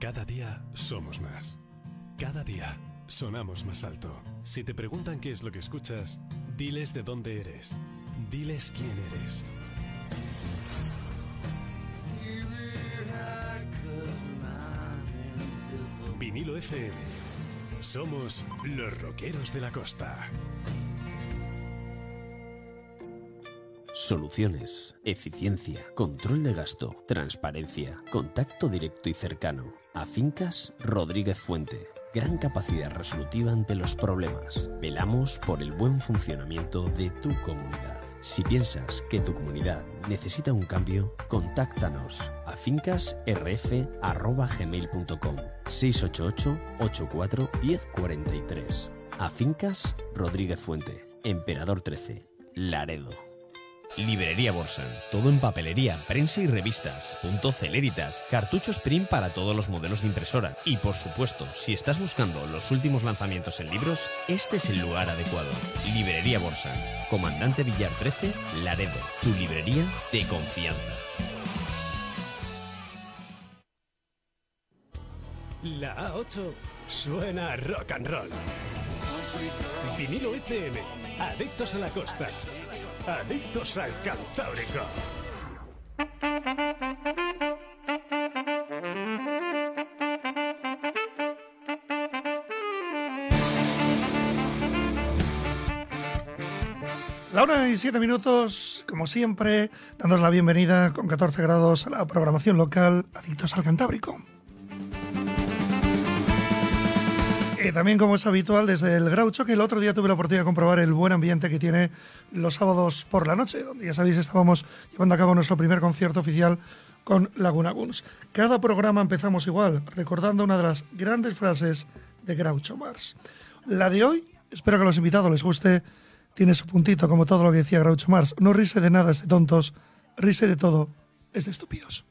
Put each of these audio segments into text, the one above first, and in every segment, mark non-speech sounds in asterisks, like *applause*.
Cada día somos más. Cada día sonamos más alto. Si te preguntan qué es lo que escuchas, diles de dónde eres. Diles quién eres. Vinilo FM. Somos los rockeros de la costa. Soluciones, eficiencia, control de gasto, transparencia, contacto directo y cercano. Afincas Rodríguez Fuente. Gran capacidad resolutiva ante los problemas. Velamos por el buen funcionamiento de tu comunidad. Si piensas que tu comunidad necesita un cambio, contáctanos a fincasrf.gmail.com 688 84 1043 A Fincas Rodríguez Fuente, Emperador 13, Laredo. Librería Borsan. Todo en papelería, prensa y revistas. Punto Celeritas. Cartuchos print para todos los modelos de impresora. Y por supuesto, si estás buscando los últimos lanzamientos en libros, este es el lugar adecuado. Librería Borsan. Comandante Villar 13, Laredo. Tu librería de confianza. La A8 suena a rock and roll. Vinilo FM. Adictos a la costa. Adictos al Cantábrico. La hora y siete minutos, como siempre, dándonos la bienvenida con 14 grados a la programación local Adictos al Cantábrico. También, como es habitual, desde el Graucho, que el otro día tuve la oportunidad de comprobar el buen ambiente que tiene los sábados por la noche, donde ya sabéis, estábamos llevando a cabo nuestro primer concierto oficial con Laguna Guns. Cada programa empezamos igual, recordando una de las grandes frases de Groucho Mars. La de hoy, espero que a los invitados les guste, tiene su puntito, como todo lo que decía Groucho Mars. No rise de nada es de tontos, rise de todo es de estúpidos.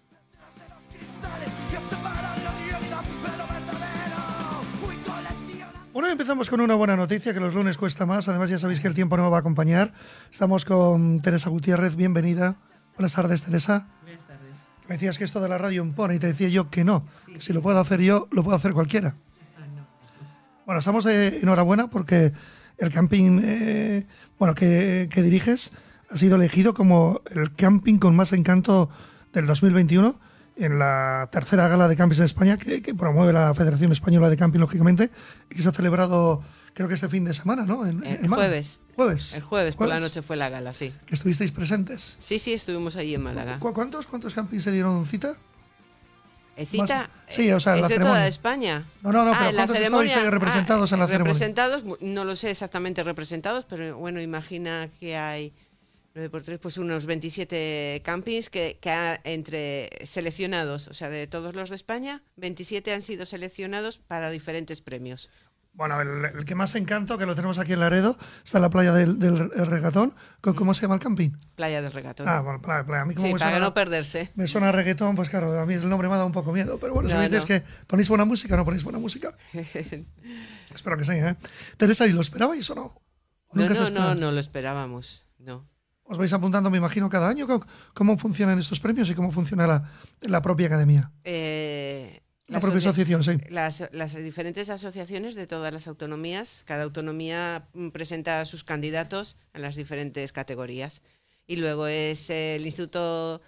Bueno, empezamos con una buena noticia, que los lunes cuesta más. Además, ya sabéis que el tiempo no me va a acompañar. Estamos con Teresa Gutiérrez, bienvenida. Buenas tardes, Teresa. Buenas tardes. Me decías que esto de la radio impone y te decía yo que no, que si lo puedo hacer yo, lo puedo hacer cualquiera. Ah, no. Bueno, estamos de enhorabuena porque el camping eh, bueno, que, que diriges ha sido elegido como el camping con más encanto del 2021 en la tercera gala de campings de España que, que promueve la Federación Española de Camping, lógicamente, y que se ha celebrado creo que este fin de semana, ¿no? En, El en jueves. Jueves. El jueves por la noche fue la gala, sí. Que estuvisteis presentes. Sí, sí, estuvimos allí en Málaga. ¿Cu- ¿Cuántos, ¿Cuántos campings se dieron cita? ¿Eh, ¿Cita? Sí, o sea, en ¿Es la de toda España? No, no, no, Ah, pero en ¿cuántos ahí representados Ah, en la ceremonia? Representados, no lo sé exactamente representados, pero bueno, imagina que hay 9 por 3, pues unos 27 campings que, que ha- entre seleccionados, o sea, de todos los de España, 27 han sido seleccionados para diferentes premios. Bueno, el, el que más encanto, que lo tenemos aquí en Laredo, está en la playa del, del Regatón. ¿Cómo se llama el camping? Playa del Regatón. Ah, bueno, playa, playa. A mí como sí, me, para suena, no perderse. me suena reggaetón, pues claro, a mí el nombre me ha dado un poco miedo. Pero bueno, si No, me dices que ponéis buena música, no ponéis buena música. *laughs* Espero que sí, ¿eh? Teresa, ¿y lo esperabais o no? ¿O No, no, no, no lo esperábamos, no. Os vais apuntando, me imagino, cada año. ¿Cómo, cómo funcionan estos premios y cómo funciona la, la propia academia? Eh, La propia asociación, sí. Las, las diferentes asociaciones de todas las autonomías, cada autonomía mm, presenta a sus candidatos en las diferentes categorías. Y luego es el Instituto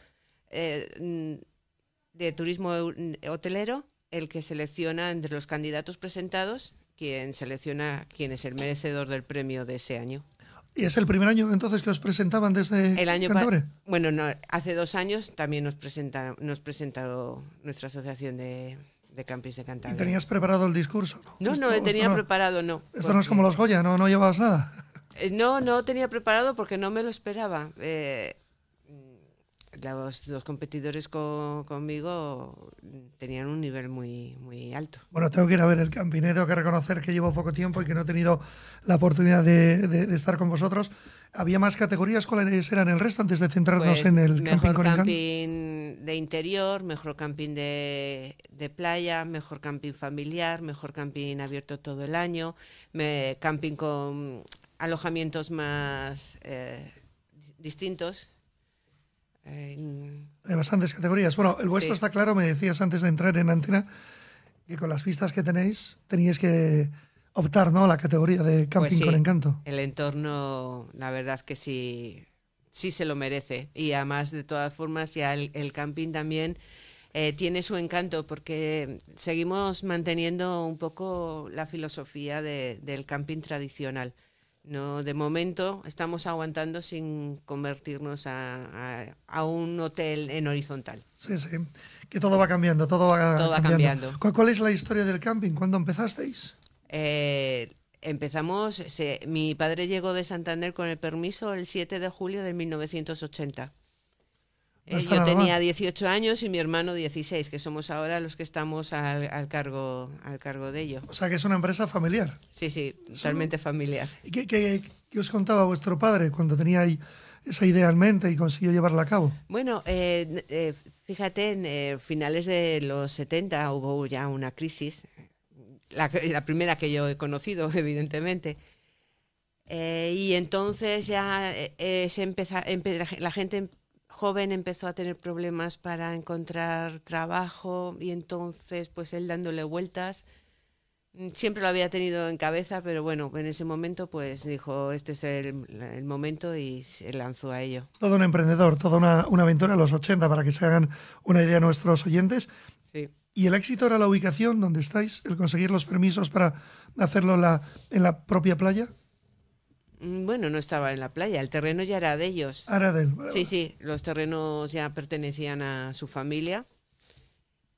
eh, mm, de Turismo Eu- Hotelero el que selecciona entre los candidatos presentados quien selecciona quién es el merecedor del premio de ese año. ¿Y es el primer año entonces que os presentaban desde El año bueno, no, hace dos años también nos presenta, nos presentó nuestra asociación de, de campings de ¿Y Cantabria. tenías preparado el discurso? No, no, esto tenía no- preparado, no. Esto no es como los Goya, no, no llevabas nada. Eh, No, no tenía preparado porque no me lo esperaba. Eh, los, los competidores co- conmigo tenían un nivel muy, muy alto. Bueno, tengo que ir a ver el camping. ¿eh? Tengo que reconocer que llevo poco tiempo y que no he tenido la oportunidad de, de- de estar con vosotros. ¿Había más categorías? ¿Cuáles eran el resto antes de centrarnos Pues, en el camping mejor con encanto? camping de interior, mejor camping de, de playa, mejor camping familiar, mejor camping abierto todo el año, me- camping con alojamientos más eh, distintos. Hay bastantes categorías. Bueno, el vuestro Sí. está claro, me decías antes de entrar en antena, que con las vistas que tenéis teníais que optar ¿no? a la categoría de camping Pues sí. con encanto. el entorno, la verdad que sí, sí se lo merece. Y además, de todas formas, ya el, el camping también eh, tiene su encanto porque seguimos manteniendo un poco la filosofía de- del camping tradicional. No, de momento estamos aguantando sin convertirnos a, a- a un hotel en horizontal. Sí, sí. Que todo va cambiando, todo va, Todo va cambiando. ¿Cuál, cuál es la historia del camping? ¿Cuándo empezasteis? Eh, empezamos, se- mi padre llegó de Santander con el permiso el 7 de julio de 1980. Eh, yo tenía mal. 18 años y mi hermano 16, que somos ahora los que estamos al, al cargo, al cargo de ello. O sea, que es una empresa familiar. Sí, sí, totalmente familiar. ¿Y qué, qué- qué os contaba vuestro padre cuando tenía ahí esa idea en mente y consiguió llevarla a cabo? Bueno, eh, eh, fíjate, en eh, finales de los 70 hubo ya una crisis, la, la primera que yo he conocido, *laughs* evidentemente. Eh, y entonces ya eh, se empeza- empe- la gente joven empezó a tener problemas para encontrar trabajo y entonces pues él dándole vueltas mm, siempre lo había tenido en cabeza pero bueno en ese momento pues dijo este es el, el momento y se lanzó a ello Todo un emprendedor, toda una, una aventura en los 80 para que se hagan una idea nuestros oyentes. sí ¿Y el éxito era la ubicación donde estáis? ¿El conseguir los permisos para hacerlo la, en la propia playa? Mm, Bueno, no estaba en la playa, el terreno ya era de ellos. Ahora del. vale, Sí, vale. sí, los terrenos ya pertenecían a su familia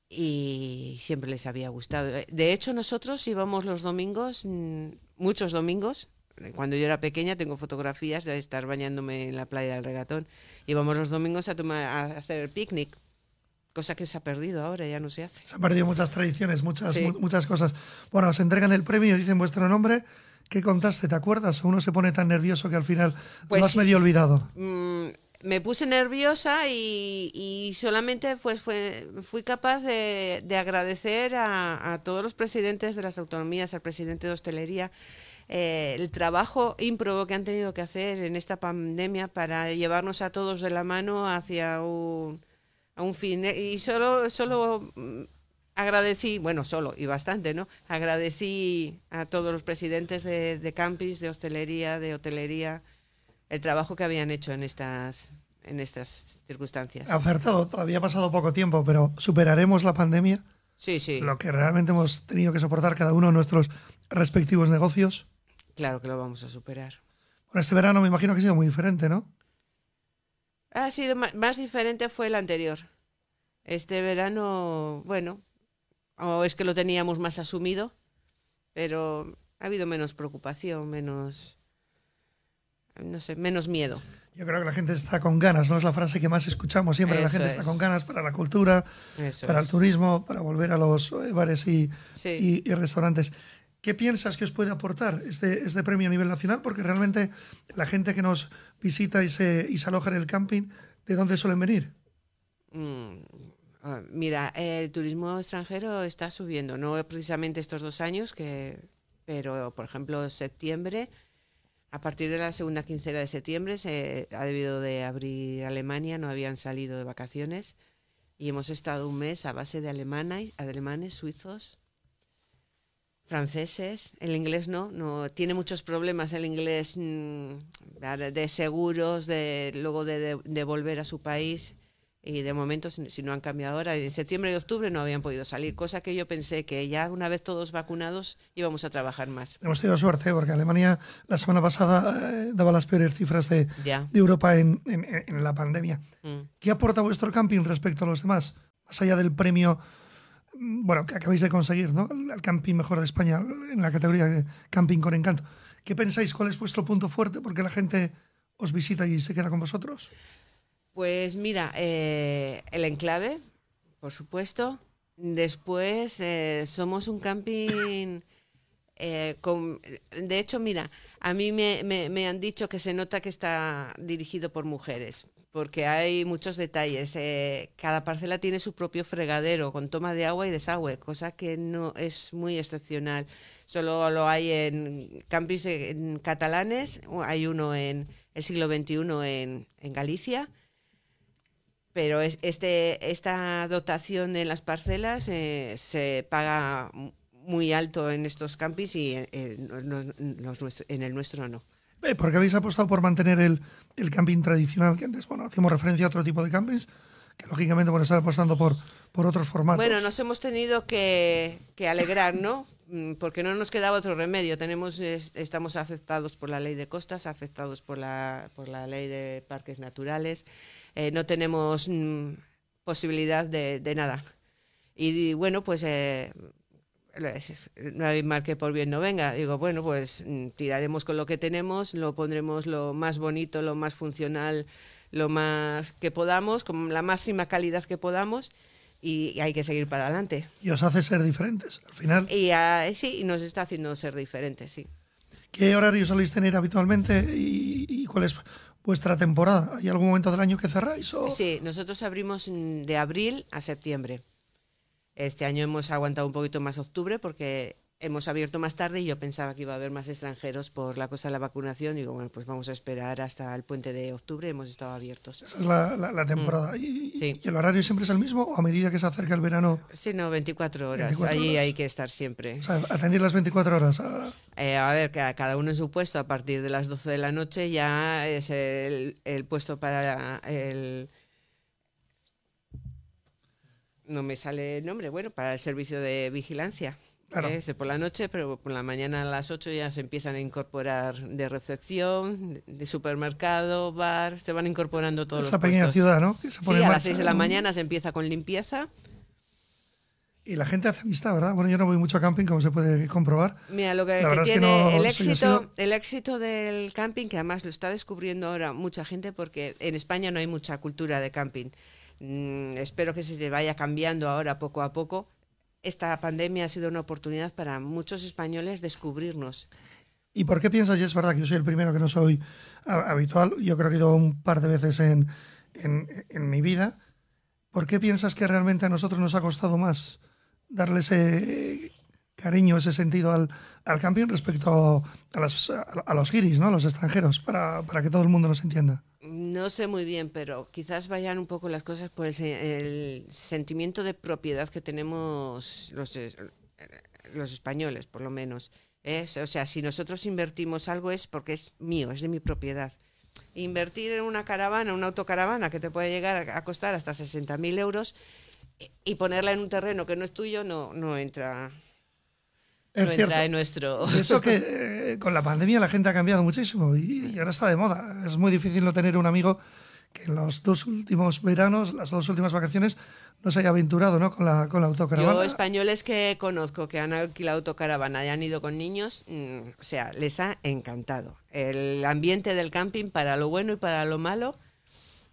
y siempre les había gustado. Eh, De hecho, nosotros íbamos los domingos, mm, muchos domingos, cuando yo era pequeña tengo fotografías de estar bañándome en la playa del regatón. Íbamos los domingos a, tomar, a hacer el picnic, cosa que se ha perdido ahora, ya no se hace. Se han perdido muchas tradiciones, muchas, Sí. mu- muchas cosas. Bueno, os entregan el premio, dicen vuestro nombre. ¿Qué contaste? ¿Te acuerdas? ¿O uno se pone tan nervioso que al final Pues lo has medio olvidado? Mm, me puse nerviosa y, y solamente pues fue, fui capaz de, de agradecer a, a todos los presidentes de las autonomías, al presidente de hostelería, eh, el trabajo ímprobo que han tenido que hacer en esta pandemia para llevarnos a todos de la mano hacia un, a un fin. Y solo, solo mm, agradecí, bueno, solo y bastante, ¿no? Agradecí a todos los presidentes de, de campings, de hostelería, de hotelería, el trabajo que habían hecho en estas, en estas circunstancias. Acertado, todavía ha pasado poco tiempo, pero superaremos la pandemia, Sí, sí, lo que realmente hemos tenido que soportar cada uno en nuestros respectivos negocios. claro que lo vamos a superar. Bueno, este verano me imagino que ha sido muy diferente, ¿no? Ha sido más diferente fue el anterior. Este verano, bueno, o es que lo teníamos más asumido, pero ha habido menos preocupación, menos, no sé, menos miedo. Yo creo que la gente está con ganas, ¿no? Es la frase que más escuchamos siempre. la gente está es. con ganas para la cultura, Eso para el es. turismo, para volver a los eh, bares y, Sí. y- y restaurantes. ¿Qué piensas que os puede aportar este, este premio a nivel nacional? Porque realmente la gente que nos visita y se, y se aloja en el camping, ¿de dónde suelen venir? Mm, Mira, el turismo extranjero está subiendo, no precisamente estos dos años, pero por ejemplo septiembre, a partir de la segunda quincena de septiembre se ha debido de abrir Alemania, no habían salido de vacaciones y hemos estado un mes a base de alemana- alemanes, suizos, franceses, el inglés no, no tiene muchos problemas el inglés mm, de seguros, de luego de, de- de volver a su país y de momento si, no han cambiado ahora, en septiembre y octubre no habían podido salir, cosa que yo pensé que ya una vez todos vacunados íbamos a trabajar más. Hemos tenido suerte porque Alemania la semana pasada eh, daba las peores cifras de, de Europa en, en- en la pandemia. Mm. ¿Qué aporta vuestro camping respecto a los demás? Más allá del premio mm, bueno, que acabáis de conseguir, ¿no? El camping mejor de España en la categoría de camping con encanto. ¿Qué pensáis? ¿Cuál es vuestro punto fuerte? ¿Por qué la gente os visita y se queda con vosotros? Pues mira, eh, el enclave, por supuesto. Después eh, somos un camping eh, con... De hecho, mira, A mí me, han dicho que se nota que está dirigido por mujeres, porque hay muchos detalles. Eh, cada parcela tiene su propio fregadero con toma de agua y desagüe, cosa que no es muy excepcional. Solo lo hay en campings en catalanes, hay uno en el siglo XXI en Galicia. Pero es- este, esta dotación en las parcelas eh, se paga muy alto en estos campings y en, en los- los nuestro- en el nuestro no. Eh, ¿Por qué habéis apostado por mantener el, el camping tradicional? Que antes, bueno, hacíamos referencia a otro tipo de campings, que lógicamente, bueno, están apostando por, por otros formatos. Bueno, nos hemos tenido que, que alegrar, ¿no? Mm, Porque no nos quedaba otro remedio. Tenemos, es- estamos afectados por la ley de costas, afectados por la, por la ley de parques naturales. Eh, no tenemos mm, posibilidad de, de nada. Y, bueno, pues eh, no hay mal que por bien no venga. Digo, bueno, pues mm, tiraremos con lo que tenemos, lo pondremos lo más bonito, lo más funcional, lo más que podamos, con la máxima calidad que podamos y hay que seguir para adelante. Y os hace ser diferentes. Al final, Y ah, sí, y nos está haciendo ser diferentes, sí. ¿qué horario soléis tener habitualmente y, y cuál es vuestra temporada? ¿Hay algún momento del año que cerráis? O... Sí, nosotros abrimos de abril a septiembre. Este año hemos aguantado un poquito más octubre porque hemos abierto más tarde y yo pensaba que iba a haber más extranjeros por la cosa de la vacunación. Digo, bueno, pues vamos a esperar hasta el puente de octubre. Hemos estado abiertos. Esa es la, la- la temporada. ¿Y, Mm. Sí. y el horario siempre es el mismo o a medida que se acerca el verano? Sí, no, 24 horas. 24 Allí horas. hay que estar siempre. O sea, atender las 24 horas. a- Eh, a ver, ca- cada uno en su puesto. A partir de las 12 de la noche ya es el, el puesto para el... No me sale el nombre, bueno, para el servicio de vigilancia. Claro. Es por la noche, pero por la mañana a las 8 ya se empiezan a incorporar de recepción, de, supermercado, bar, se van incorporando todos esa los pequeña puestos. ciudad, ¿no? Que se pone Sí, a las marcha, 6 de la mañana se empieza con limpieza. Y la gente hace amistad, ¿verdad? Bueno, yo no voy mucho a camping, como se puede comprobar. Mira, lo que, La que verdad es que tiene no el éxito, el éxito del camping, que además lo está descubriendo ahora mucha gente, porque en España no hay mucha cultura de camping. Mm, espero que se vaya cambiando ahora poco a poco. Esta pandemia ha sido una oportunidad para muchos españoles descubrirnos. ¿Y por qué piensas, y es verdad que yo soy el primero que no soy habitual, yo creo que he ido un par de veces en, en, en mi vida, ¿por qué piensas que realmente a nosotros nos ha costado más darle ese cariño, ese sentido al, al camping respecto a, las, a, los guiris, ¿no? a los extranjeros, para, para que todo el mundo nos entienda? No sé muy bien, pero quizás vayan un poco las cosas por el, se- el sentimiento de propiedad que tenemos los, es- los españoles, por lo menos. ¿eh? O sea, si nosotros invertimos algo es porque es mío, es de mi propiedad. Invertir en una caravana, una autocaravana que te puede llegar a costar hasta 60.000 euros y- y ponerla en un terreno que no es tuyo no, no entra, Es no cierto. entra en nuestro... Eso que *laughs* eh, con la pandemia la gente ha cambiado muchísimo y, y ahora está de moda. Es muy difícil no tener un amigo que en los dos últimos veranos, las dos últimas vacaciones, no se haya aventurado ¿no? con, la, con la autocaravana. Yo españoles que conozco que han alquilado autocaravana y han ido con niños, mm, o sea, les ha encantado. El ambiente del camping para lo bueno y para lo malo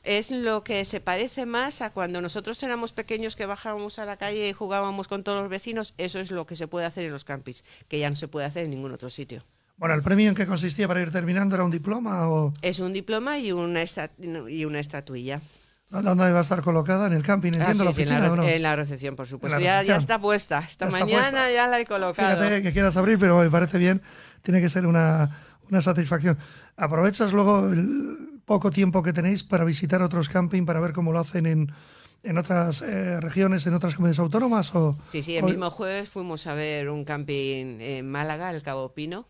es lo que se parece más a cuando nosotros éramos pequeños que bajábamos a la calle y jugábamos con todos los vecinos. Eso es lo que se puede hacer en los campings, que ya no se puede hacer en ningún otro sitio. Bueno, ¿el premio en qué consistía para ir terminando era un diploma o Es un diploma y una, y una estatuilla. dónde va a estar colocada? ¿En el camping? Ah, ¿Entiendo sí, la sí, en, oficina la, no? en la recepción, por supuesto. Ya, ya está puesta. Esta Ya mañana puesta. ya la he colocado. Fíjate que quieras abrir, pero me parece bien. Tiene que ser una, una satisfacción. ¿Aprovechas luego el poco tiempo que tenéis para visitar otros camping, para ver cómo lo hacen en, en otras eh, regiones, en otras comunidades autónomas? O, Sí, sí, el o- mismo jueves fuimos a ver un camping en Málaga, el Cabo Pino,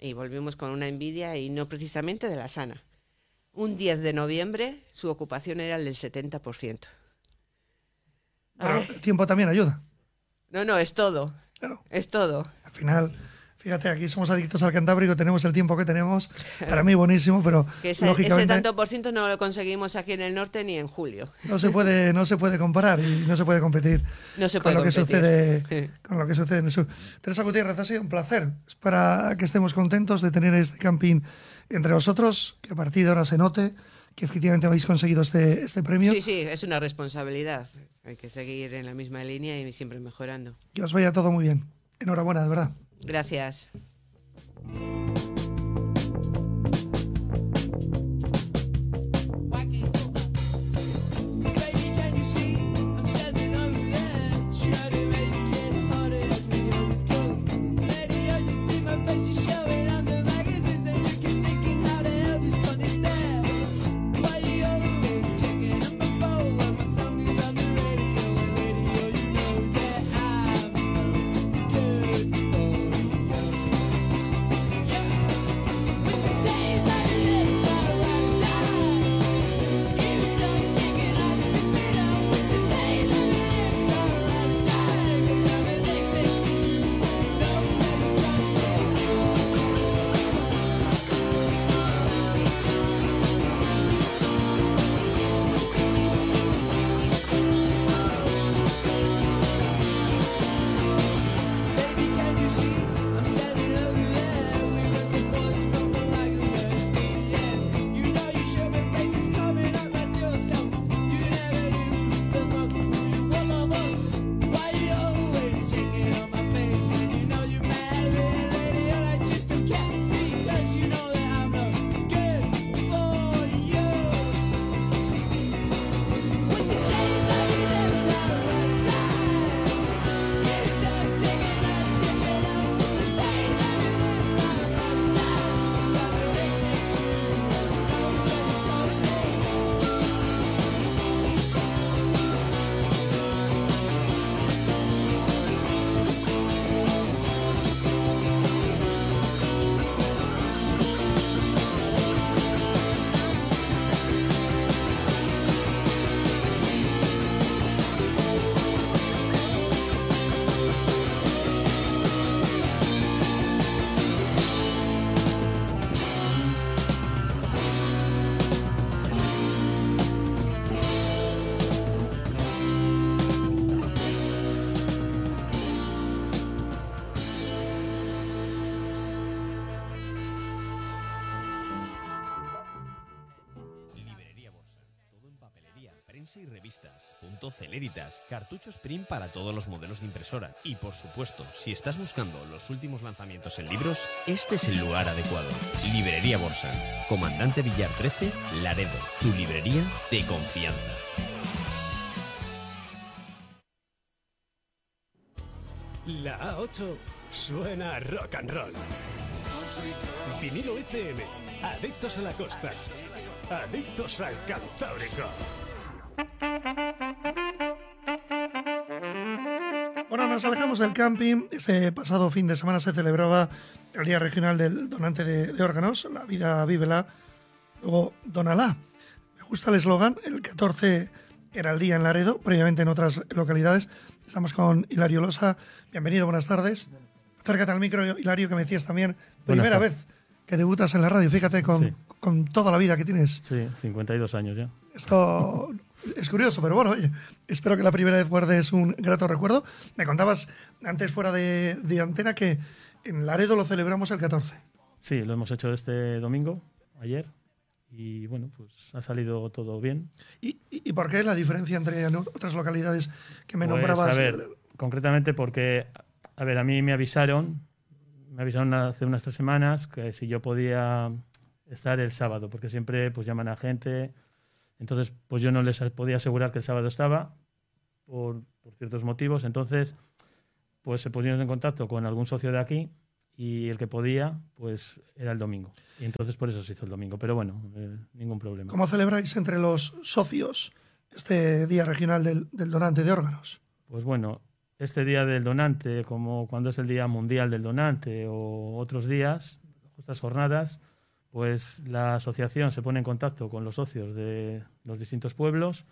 y volvimos con una envidia y no precisamente de la sana. Un 10 de noviembre su ocupación era el del 70%. Pero Ay, el tiempo también ayuda. no, no, es todo, Claro. es todo. Al final, fíjate, aquí somos adictos al Cantábrico, tenemos el tiempo que tenemos. Para mí buenísimo, pero Que ese, tanto por ciento no lo conseguimos aquí en el norte ni en julio. no se puede no se puede comparar y no se puede competir No se con lo que sucede *laughs* con lo que sucede en el sur. Teresa Gutiérrez, ha sido un placer. Es para que estemos contentos de tener este camping entre vosotros, que a partir de ahora se note que efectivamente habéis conseguido este, este premio. Sí, sí, es una responsabilidad. Hay que seguir en la misma línea y siempre mejorando. Que os vaya todo muy bien. Enhorabuena, de verdad. Gracias. Punto Celeritas. Cartuchos print para todos los modelos de impresora. Y por supuesto, si estás buscando los últimos lanzamientos en libros, este es el lugar adecuado. Librería Borsan. Comandante Villar 13, Laredo. Tu librería de confianza. La A8 suena a rock and roll. Vinilo FM, adictos a la costa, adictos al Cantábrico. Bueno, nos alejamos del camping. Este pasado fin de semana se celebraba el Día Regional del Donante de, de Órganos, La Vida Vívela, luego Donalá. Me gusta el eslogan, el 14 era el día en Laredo, previamente en otras localidades. Estamos con Hilario Losa. Bienvenido, buenas tardes. Acércate al micro, Hilario, que me decías también, Buenas primera tardes. vez que debutas en la radio. Fíjate con, Sí. Con toda la vida que tienes. Sí, 52 años ya. Esto es curioso, pero bueno, oye, espero que la primera vez guardes un grato recuerdo. Me contabas antes fuera de, de antena que en Laredo lo celebramos el 14. Sí, lo hemos hecho este domingo, ayer, y bueno, pues ha salido todo bien. ¿Y, y, por qué la diferencia entre en otras localidades que me Pues, nombrabas? a ver, concretamente porque, a ver, a mí me avisaron, me avisaron hace unas tres semanas que si yo podía estar el sábado, porque siempre pues llaman a gente, entonces pues yo no les podía asegurar que el sábado estaba por, por ciertos motivos, entonces pues se pusieron en contacto con algún socio de aquí y el que podía pues era el domingo. Y entonces por eso se hizo el domingo, pero bueno, eh, ningún problema. ¿Cómo celebráis entre los socios este Día Regional del, del Donante de Órganos? Pues bueno, este día del donante, como cuando es el Día Mundial del Donante o otros días, estas jornadas, pues la asociación se pone en contacto con los socios de los distintos pueblos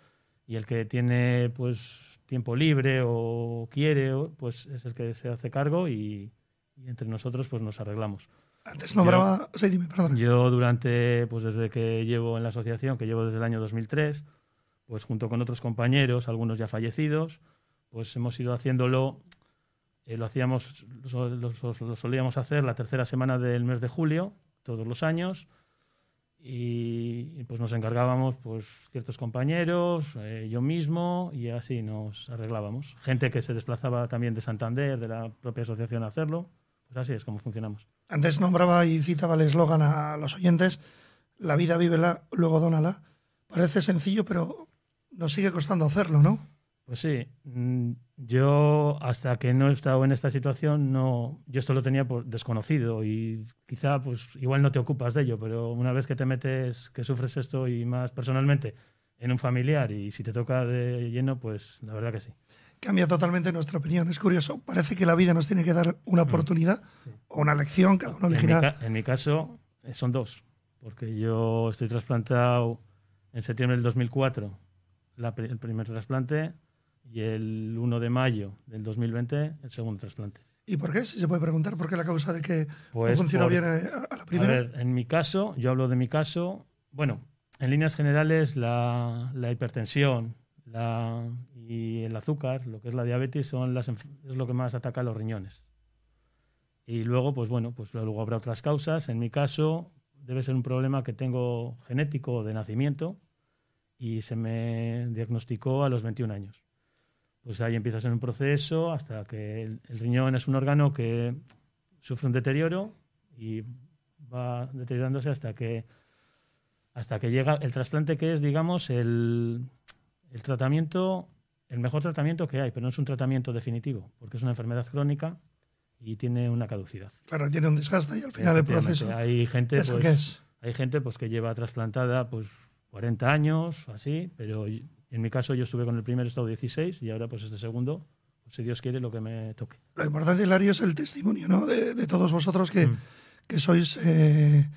y el que tiene pues tiempo libre o quiere, pues es el que se hace cargo y, y entre nosotros pues nos arreglamos. Antes nombraba... Sí, dime, perdón. Yo durante, pues desde que llevo en la asociación, que llevo desde el año 2003, pues junto con otros compañeros, algunos ya fallecidos, pues hemos ido haciéndolo, eh, lo hacíamos, lo, lo- lo solíamos hacer la tercera semana del mes de julio, todos los años, y, pues nos encargábamos, pues ciertos compañeros, eh, yo mismo, y así nos arreglábamos. Gente que se desplazaba también de Santander, de la propia asociación a hacerlo, pues así es como funcionamos. Antes nombraba y citaba el eslogan a los oyentes, la vida vívela, luego dónala. Parece sencillo, pero nos sigue costando hacerlo, ¿no? Pues sí, mm, yo hasta que no he estado en esta situación, no, yo esto lo tenía por desconocido y quizá pues igual no te ocupas de ello, pero una vez que te metes, que sufres esto y más personalmente en un familiar y si te toca de lleno, pues la verdad que sí. Cambia totalmente nuestra opinión. Es curioso. Parece que la vida nos tiene que dar una oportunidad o una lección, cada uno En elegirá. ca- en mi caso eh, son dos, porque yo estoy trasplantado en septiembre del 2004, la el primer trasplante, y el 1 de mayo del 2020 el segundo trasplante. ¿Y por qué? Si se puede preguntar, ¿por qué la causa de que Pues no funcionó por- bien a, a la primera? A ver, en mi caso, yo hablo de mi caso, bueno, en líneas generales la, la hipertensión la, y el azúcar, lo que es la diabetes, son las, es lo que más ataca a los riñones. Y luego, pues bueno, pues luego habrá otras causas. En mi caso, debe ser un problema que tengo genético de nacimiento y se me diagnosticó a los 21 años. Pues ahí empiezas en un proceso hasta que el, el riñón es un órgano que sufre un deterioro y va deteriorándose hasta que hasta que llega el trasplante que es digamos el, el tratamiento el mejor tratamiento que hay pero no es un tratamiento definitivo porque es una enfermedad crónica y tiene una caducidad Claro, tiene un desgaste y al final el Efectivamente, proceso hay gente pues, que es. hay gente pues que lleva trasplantada pues 40 años así pero en mi caso yo estuve con el primer estado 16 y ahora pues este segundo pues, si Dios quiere lo que me toque Lo importante, Hilario, es el testimonio ¿no? de, de todos vosotros que, Mm. que sois, eh,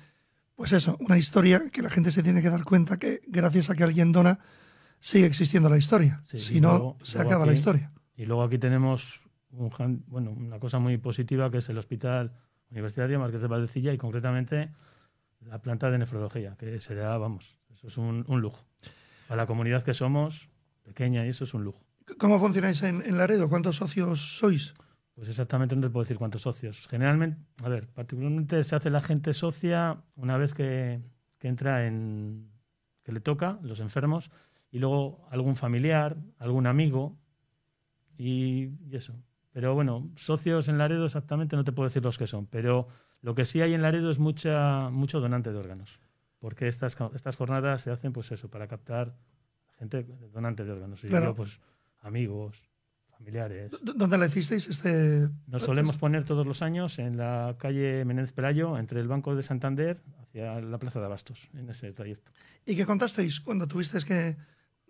pues eso, una historia que la gente se tiene que dar cuenta que gracias a que alguien dona, sigue existiendo la historia. Sí, si no, luego- se luego acaba la historia. Y luego aquí tenemos un, bueno, una cosa muy positiva que es el Hospital Universitario Marqués de Valdecilla y concretamente la planta de nefrología, que será, vamos, eso es un, un lujo. Para la comunidad que somos, pequeña, y eso es un lujo. ¿Cómo funcionáis en, en Laredo? ¿Cuántos socios sois? Pues exactamente no te puedo decir cuántos socios. Generalmente, a ver, particularmente se hace la gente socia una vez que, que entra en. que le toca, los enfermos, y luego algún familiar, algún amigo y, y eso. Pero bueno, socios en Laredo exactamente no te puedo decir los que son, pero lo que sí hay en Laredo es mucha, mucho donante de órganos, porque estas, estas jornadas se hacen pues eso, para captar gente donante de órganos. Y Claro. yo, pues amigos, familiares. ¿Dónde la hicisteis este...? Nos solemos poner todos los años en la calle Menéndez Pelayo, entre el Banco de Santander hacia la Plaza de Abastos, en ese trayecto. ¿Y qué contasteis cuando tuvisteis que...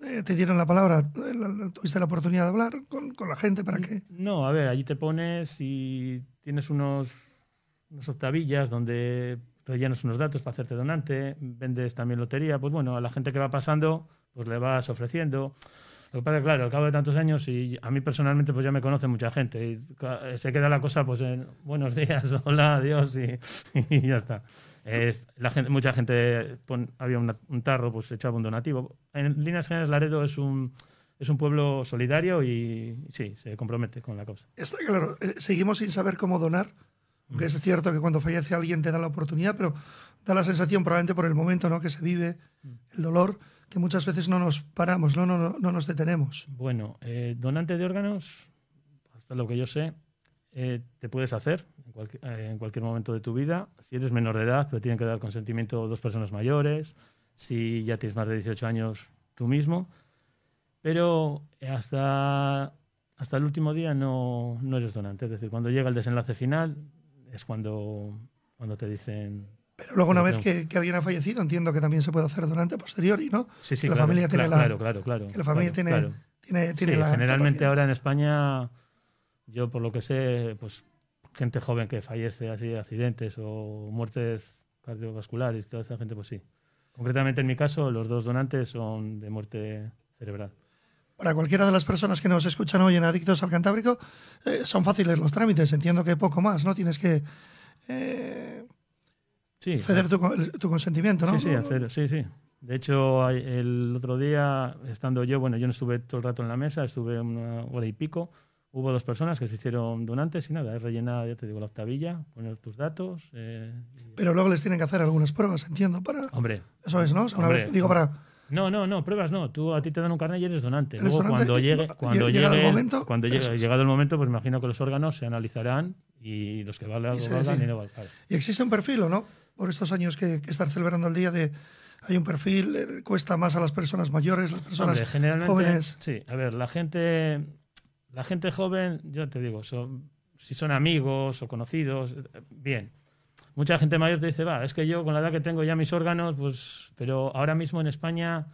eh, te dieron la palabra, eh, tuviste la oportunidad de hablar con, con la gente para que... No, a ver, allí te pones y tienes unos, unas octavillas donde rellenas unos datos para hacerte donante, vendes también lotería, pues bueno, a la gente que va pasando, pues le vas ofreciendo. Lo que pasa es claro, al cabo de tantos años, y a mí personalmente, pues ya me conoce mucha gente, y se queda la cosa, pues en buenos días, *laughs* hola, adiós, y, *laughs* y ya está. Eh, la gente, mucha gente, pon- había una- un tarro, pues echaba un donativo. En líneas generales, Laredo es un, es un pueblo solidario y sí, se compromete con la causa. Está claro, eh, seguimos sin saber cómo donar, aunque es cierto que cuando fallece alguien te da la oportunidad, pero da la sensación, probablemente por el momento ¿no? que se vive, el dolor, que muchas veces no nos paramos, no, no, no, no nos detenemos. Bueno, eh, donante de órganos, hasta lo que yo sé, eh, te puedes hacer en, cualquier- eh, en cualquier momento de tu vida. Si eres menor de edad, te tienen que dar consentimiento dos personas mayores. Si ya tienes más de 18 años, tú mismo. Pero hasta, hasta el último día no, no eres donante. Es decir, cuando llega el desenlace final es cuando, cuando te dicen... Pero luego una vez que, que alguien ha fallecido, entiendo que también se puede hacer donante a posteriori, ¿no? Sí, sí, Que la claro, familia tiene cla- la- claro, claro, claro, que la familia claro, tiene, claro. tiene, tiene Sí, la generalmente capacidad. ahora en España, yo por lo que sé, pues gente joven que fallece así de accidentes o muertes cardiovasculares, toda esa gente, pues sí. Concretamente en mi caso, los dos donantes son de muerte cerebral. Para cualquiera de las personas que nos escuchan hoy en Adictos al Cantábrico, eh, son fáciles los trámites, entiendo que poco más, ¿no? Tienes que eh, Sí, ceder tu, co- tu consentimiento, ¿no? sí, sí, hacer- sí, sí. De hecho, el otro día, estando yo, bueno, yo no estuve todo el rato en la mesa, estuve una hora y pico. Hubo dos personas que se hicieron donantes y nada, es rellenar, ya te digo, la octavilla, poner tus datos. eh, Pero luego les tienen que hacer algunas pruebas, entiendo, para... Hombre, Eso es, ¿no? O sea, una Hombre, vez, digo, para... No, no, no, pruebas no. Tú a ti te dan un carnet y eres donante. ¿Eres Luego donante? cuando llegue, cuando Llegado el llegue, momento, cuando llegue, es. llegado el momento, pues imagino que los órganos se analizarán y los que valen algo valgan y no valgan. Y existe un perfil, ¿o no? Por estos años que, que estar celebrando el día de... Hay un perfil, eh, cuesta más a las personas mayores, las personas Hombre, generalmente, jóvenes. sí. A ver, la gente, la gente joven, yo te digo, son, si son amigos o conocidos, eh, bien. Mucha gente mayor te dice, va, es que yo con la edad que tengo ya mis órganos, pues, pero ahora mismo en España,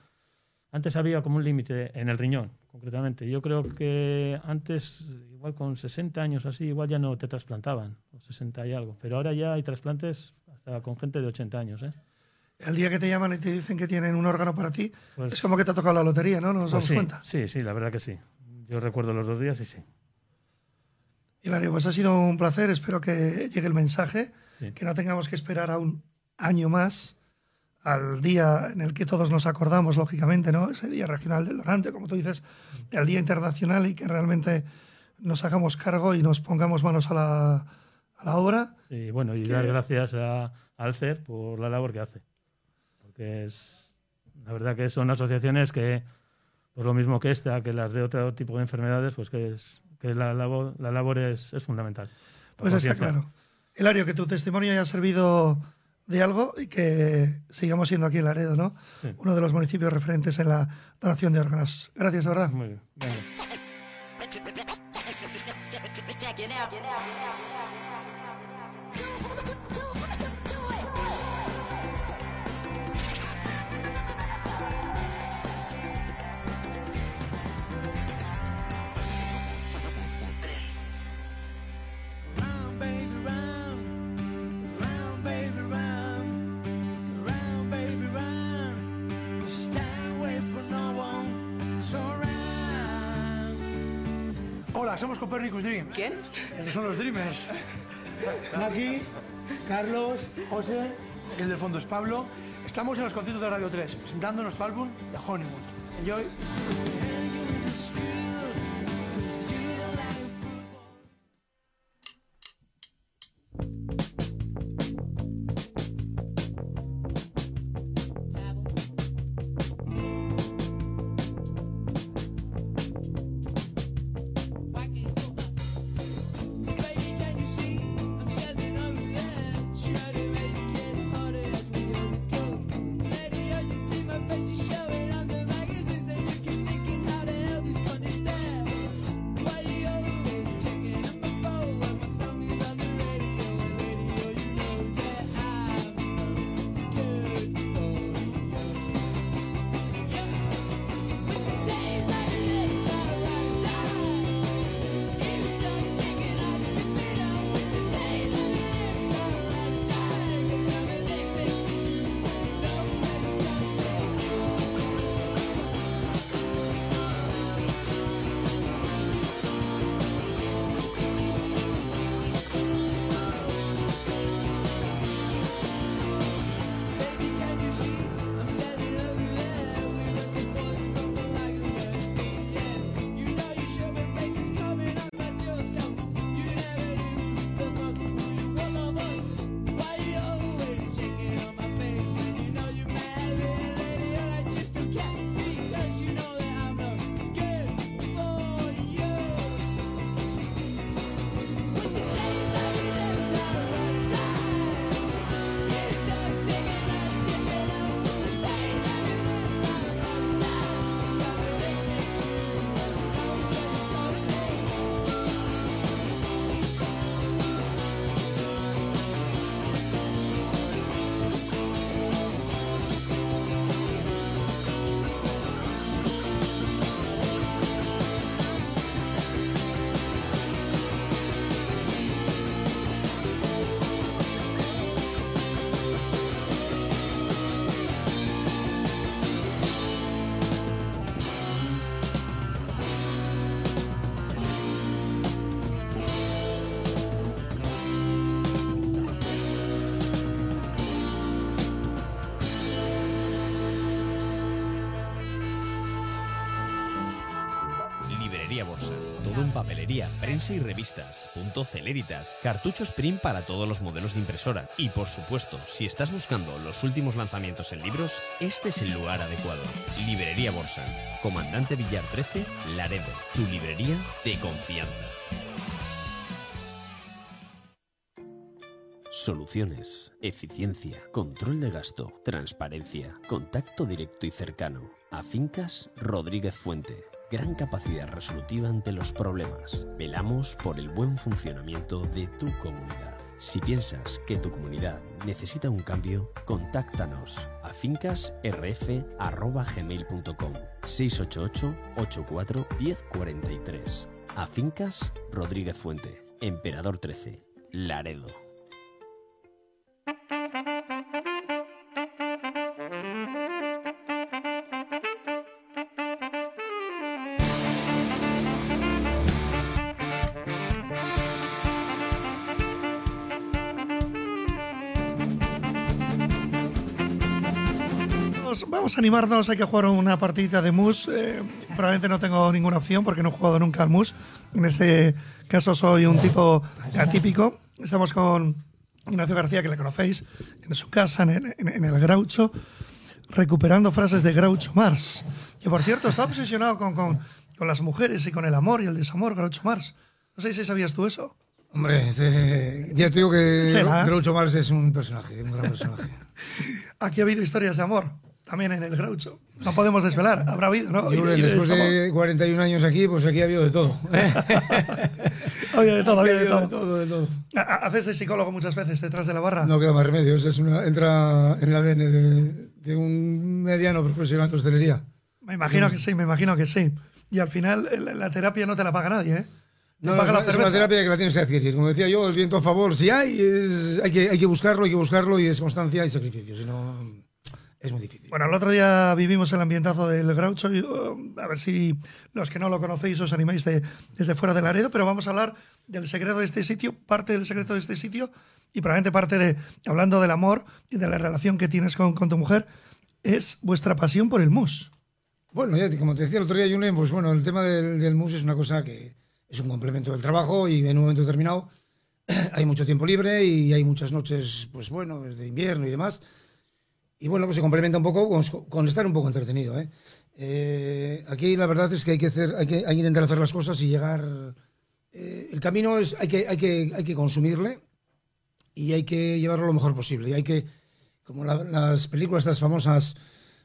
antes había como un límite en el riñón, concretamente. Yo creo que antes, igual con 60 años así, igual ya no te trasplantaban, o 60 y algo, pero ahora ya hay trasplantes hasta con gente de 80 años, ¿eh? El día que te llaman y te dicen que tienen un órgano para ti, Pues- es como que te ha tocado la lotería, ¿no? No nos Pues damos sí, cuenta. sí, sí, la verdad que sí. Yo recuerdo los dos días y sí. Hilario, pues ha sido un placer. Espero que llegue el mensaje, Sí. que no tengamos que esperar a un año más al día en el que todos nos acordamos, lógicamente, ¿no? Ese día regional del donante, como tú dices, el día internacional y que realmente nos hagamos cargo y nos pongamos manos a la, a la obra. Sí, bueno, y dar gracias a, al CER por la labor que hace. Porque es, la verdad que son asociaciones que, por lo mismo que esta, que las de otro tipo de enfermedades, pues que, es, que la labor, la labor es, es fundamental. Pues está claro. Hilario, que tu testimonio haya servido de algo y que sigamos siendo aquí en Laredo, ¿no? Sí. Uno de los municipios referentes en la donación de órganos. Gracias, de verdad. Muy bien. venga. Hola, somos Copernicus Dream. ¿Quién? Esos son los Dreamers. Aquí, Carlos, José, el del fondo es Pablo. Estamos en los conciertos de Radio 3, presentando nuestro álbum The Honeymoon. Enjoy. Librería Borsa. Todo en papelería, prensa y revistas. Punto Celeritas. Cartuchos print para todos los modelos de impresora. Y por supuesto, si estás buscando los últimos lanzamientos en libros, este es el lugar adecuado. Librería Borsa. Comandante Villar 13, Laredo. Tu librería de confianza. Soluciones, eficiencia, control de gasto, transparencia, contacto directo y cercano. A Fincas Rodríguez Fuente. Gran capacidad resolutiva ante los problemas. Velamos por el buen funcionamiento de tu comunidad. Si piensas que tu comunidad necesita un cambio, contáctanos a fincasrf.gmail.com 688 84 1043 A Fincas Rodríguez Fuente, Emperador 13, Laredo. Vamos, a animarnos, hay que jugar una partidita de mus. eh, probablemente no tengo ninguna opción porque no he jugado nunca al mus. En este caso soy un tipo atípico. Estamos con Ignacio García, que le conocéis, en su casa, en el, en- en el Graucho, recuperando frases de Groucho Mars. Que por cierto, está obsesionado con, con, con las mujeres y con el amor y el desamor, Groucho Mars. No sé si sabías tú eso. Hombre, este- ya te digo que Será. Groucho Marx es un personaje, un gran personaje. *laughs* Aquí ha habido historias de amor, también en el Groucho. No podemos desvelar, habrá habido, ¿no? Y después de 41 años aquí, pues aquí ha habido de todo. *laughs* Había de todo, de habido todo. de todo, de todo. Ha- ha- ¿Haces de psicólogo muchas veces detrás de la barra? No queda más remedio, es una, entra en el ADN de, de un mediano profesional de hostelería. Me imagino que sí, me imagino que sí. Y al final la, la terapia no te la paga nadie, ¿eh? No, no, paga es, la es una terapia que la tienes que adquirir. Como decía yo, el viento a favor, si hay, es- hay, que, hay que buscarlo, hay que buscarlo y es constancia y sacrificio, si no, es muy difícil. Bueno, el otro día vivimos el ambientazo del Groucho. uh, a ver si los que no lo conocéis os animáis de- desde fuera del Laredo, pero vamos a hablar del secreto de este sitio, parte del secreto de este sitio y probablemente parte de, hablando del amor y de la relación que tienes con, con tu mujer, es vuestra pasión por el mus. Bueno, ya como te decía el otro día, Julen, pues bueno, el tema del, del mus es una cosa que es un complemento del trabajo y en un momento determinado *clears throat* hay mucho tiempo libre y hay muchas noches, pues bueno, de invierno y demás. Y bueno, pues se complementa un poco con, con estar un poco entretenido. ¿eh? Eh, aquí la verdad es que hay que, hacer, hay que, hay que intentar hacer las cosas y llegar... eh, el camino es, hay que, hay, que, hay que consumirle y hay que llevarlo lo mejor posible. Y hay que, como la- las películas estas famosas,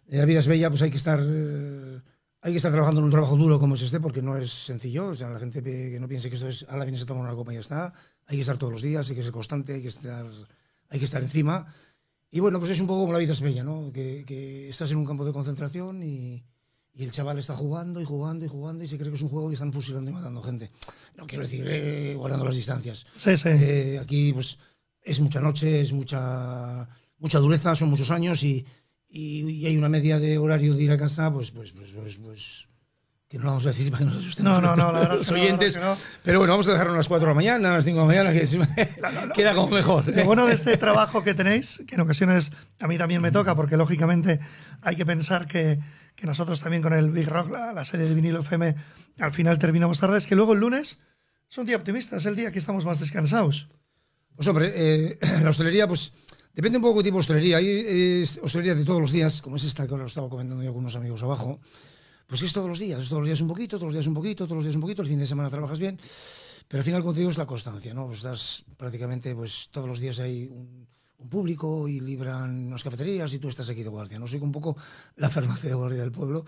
eh, La vida es bella, pues hay que estar... eh, hay que estar trabajando en un trabajo duro como es este, porque no es sencillo. O sea, la gente que no piense que esto es, a la vienes a tomar una copa y ya está. Hay que estar todos los días, hay que ser constante, hay que estar, hay que estar encima. Y bueno, pues es un poco como la vida es bella, ¿no? Que, que estás en un campo de concentración y, y el chaval está jugando y jugando y jugando y se cree que es un juego y están fusilando y matando gente. No quiero decir eh, guardando las distancias. Sí, sí. Eh, aquí pues es mucha noche, es mucha mucha dureza, son muchos años y, y- y hay una media de horario de ir a casa, pues pues pues, pues, pues, que no lo vamos a decir para que no se asusten No, no, no, la verdad los. Pero bueno, vamos a dejarlo a las 4 de la mañana, a las 5 de la mañana, que *laughs* queda como mejor. Lo bueno de este trabajo que tenéis, que en ocasiones a mí también me toca, porque lógicamente hay que pensar que, que nosotros también con el Big Rock, la, la serie de vinilo FM, al final terminamos tarde, es que luego el lunes es un día optimista, es el día que estamos más descansados. Pues hombre, eh, *clears throat* la hostelería, pues depende un poco de tipo de hostelería. Hay es hostelería de todos los días, como es esta que ahora lo estaba comentando yo con unos amigos abajo. Pues es todos los días, todos los días un poquito, todos los días un poquito, todos los días un poquito, el fin de semana trabajas bien. Pero al final, como te digo, es la constancia, ¿no? Pues estás prácticamente, pues todos los días hay un, público y libran unas cafeterías y tú estás aquí de guardia. No soy un poco *laughs* la farmacia de guardia del pueblo,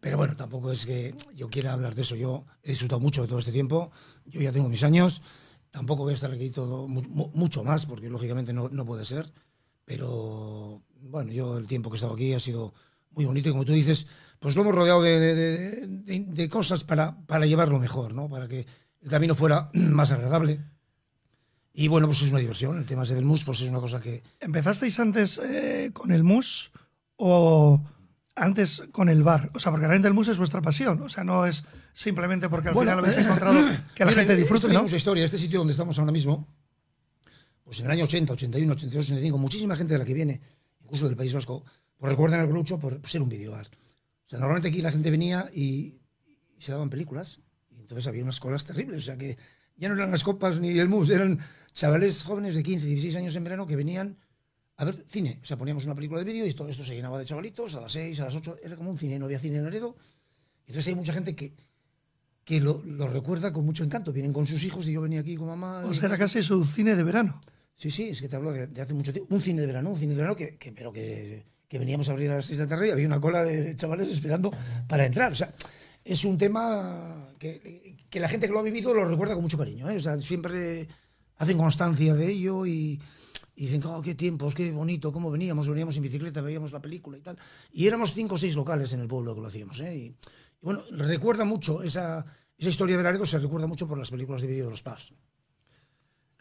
pero bueno, tampoco es que yo quiera hablar de eso. Yo he disfrutado mucho de todo este tiempo, yo ya tengo mis años, tampoco voy a estar aquí todo mu- mu- mucho más, porque lógicamente no, no puede ser, pero bueno, yo el tiempo que he estado aquí ha sido muy bonito y como tú dices, pues lo hemos rodeado de, de- de- de- de cosas para, para llevarlo mejor, ¿no? Para que el camino fuera *clears throat* más agradable. Y bueno, pues es una diversión. El tema ese del mus, pues es una cosa que, ¿Empezasteis antes eh, con el mus o antes con el bar? O sea, porque realmente el mus es vuestra pasión, o sea, no es simplemente porque al Bueno, final habéis *clears throat* encontrado que la Mira, gente disfrute, ¿no? mucha historia. Este sitio donde estamos ahora mismo, pues en el año 80, 81, 82, 85, muchísima gente de la que viene, incluso del País Vasco, pues recuerdan el Grucho por ser un videobar. O sea, normalmente aquí la gente venía y, y se daban películas. Y entonces había unas colas terribles, o sea que ya no eran las copas ni el mus, eran chavales jóvenes de 15, 16 años en verano que venían a ver cine. O sea, poníamos una película de vídeo y todo esto se llenaba de chavalitos a las 6, a las 8, era como un cine, no había cine en Laredo. Entonces hay mucha gente que, que lo, lo recuerda con mucho encanto. Vienen con sus hijos y yo venía aquí con mamá. O sea, era casi su cine de verano. Sí, sí, es que te hablo de, de hace mucho tiempo. Un cine de verano, un cine de verano que, que- pero que, que veníamos a abrir a las 6 de la tarde y había una cola de chavales esperando para entrar. O sea, es un tema que, que la gente que lo ha vivido lo recuerda con mucho cariño. ¿eh? O sea, siempre hacen constancia de ello y, dicen, oh, qué tiempos, qué bonito, cómo veníamos, veníamos en bicicleta, veíamos la película y tal. Y éramos cinco o seis locales en el pueblo que lo hacíamos. ¿eh? Y, bueno, recuerda mucho esa, esa historia de Laredo, se recuerda mucho por las películas de vídeo de los pubs.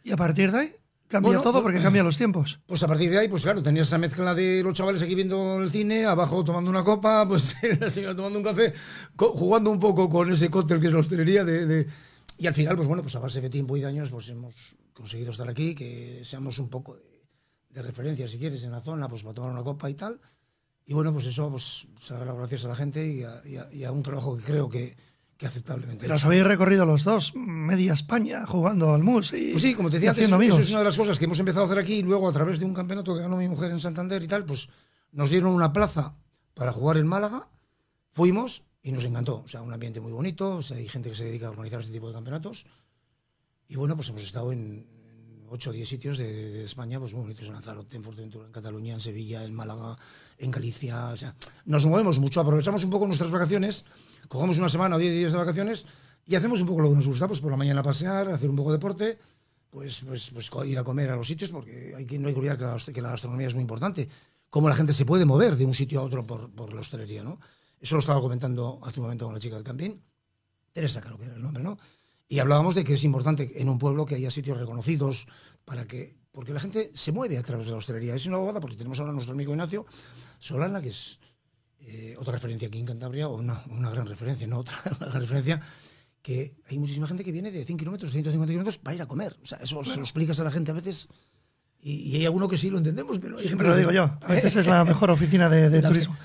Y a partir de ahí cambia Bueno, todo pues- porque cambian los tiempos. Pues a partir de ahí, pues claro, tenías esa mezcla de los chavales aquí viendo el cine, abajo tomando una copa, *laughs* pues la señora tomando un café, jugando un poco con ese cóctel que es la hostelería de, de- Y al final, pues bueno, pues a base de tiempo y de años, pues hemos conseguido estar aquí, que seamos un poco de, de referencia, si quieres, en la zona, pues para tomar una copa y tal. Y bueno, pues eso, pues se da las gracias a la gente y a, y a- y a un trabajo que creo que, que aceptablemente. Pero os habéis recorrido los dos, media España, jugando al mus y, Pues sí, como te decía antes, haciendo eso amigos. es una de las cosas que hemos empezado a hacer aquí y luego a través de un campeonato que ganó mi mujer en Santander y tal, pues nos dieron una plaza para jugar en Málaga, fuimos y nos encantó. O sea, un ambiente muy bonito, o sea, hay gente que se dedica a organizar este tipo de campeonatos. Y bueno, pues hemos estado en 8 o 10 sitios de, de España, pues muy bonitos, en Lanzarote, en Fuerteventura, en Cataluña, en Sevilla, en Málaga, en Galicia. O sea, nos movemos mucho, aprovechamos un poco nuestras vacaciones, cogemos una semana o 10 días de vacaciones y hacemos un poco lo que nos gusta, pues por la mañana pasear, hacer un poco de deporte, pues, pues, pues ir a comer a los sitios, porque no hay que olvidar que la, gastronomía es muy importante. Cómo la gente se puede mover de un sitio a otro por, por la hostelería, ¿no? Eso lo estaba comentando hace un momento con la chica del camping. Teresa, creo que era el nombre, ¿no? Y hablábamos de que es importante en un pueblo que haya sitios reconocidos para que. Porque la gente se mueve a través de la hostelería. Es una bobada porque tenemos ahora a nuestro amigo Ignacio Solana, que es eh, otra referencia aquí en Cantabria, o una, una gran referencia, no otra, *laughs* una gran referencia, que hay muchísima gente que viene de 100 kilómetros, 150 kilómetros para ir a comer. O sea, eso se lo explicas a la gente a veces. Y, y hay alguno que sí lo entendemos, pero Siempre lo que- digo yo. A veces es la mejor oficina de, *laughs* turismo.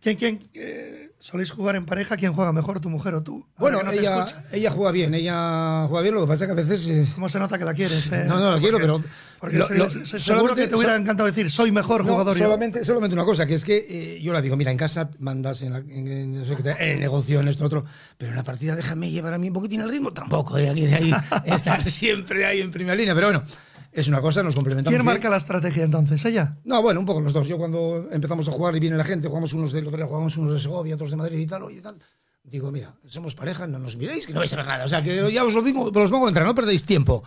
¿Quién, quién eh, soléis jugar en pareja? ¿Quién juega mejor, tu mujer o tú? Bueno, Ahora que no ella, ella juega bien, ella juega bien, lo que pasa es que a veces... eh, ¿Cómo se nota que la quieres? eh? No, no, la quiero, pero- Porque lo- se- lo- se- seguro solamente- que te hubiera so- encantado decir, soy mejor No, jugador yo. solamente, solamente una cosa, que es que eh, yo la digo, mira, en casa mandas en, la- en- en- en el negocio, en esto, otro, pero en la partida déjame llevar a mí un poquitín el ritmo, tampoco, ella quiere ahí *laughs* estar siempre ahí en primera línea, pero bueno, es una cosa, nos complementamos. ¿Quién bien. marca la estrategia entonces? ¿Ella? No, bueno, un poco los dos. Yo cuando empezamos a jugar y viene la gente, jugamos unos de día jugamos unos de Segovia, otros de Madrid y tal, oye, tal. Digo, mira, somos pareja, no nos miréis, que no vais a ver nada. O sea, que ya os lo mismo, os pongo a entrar, no perdéis tiempo.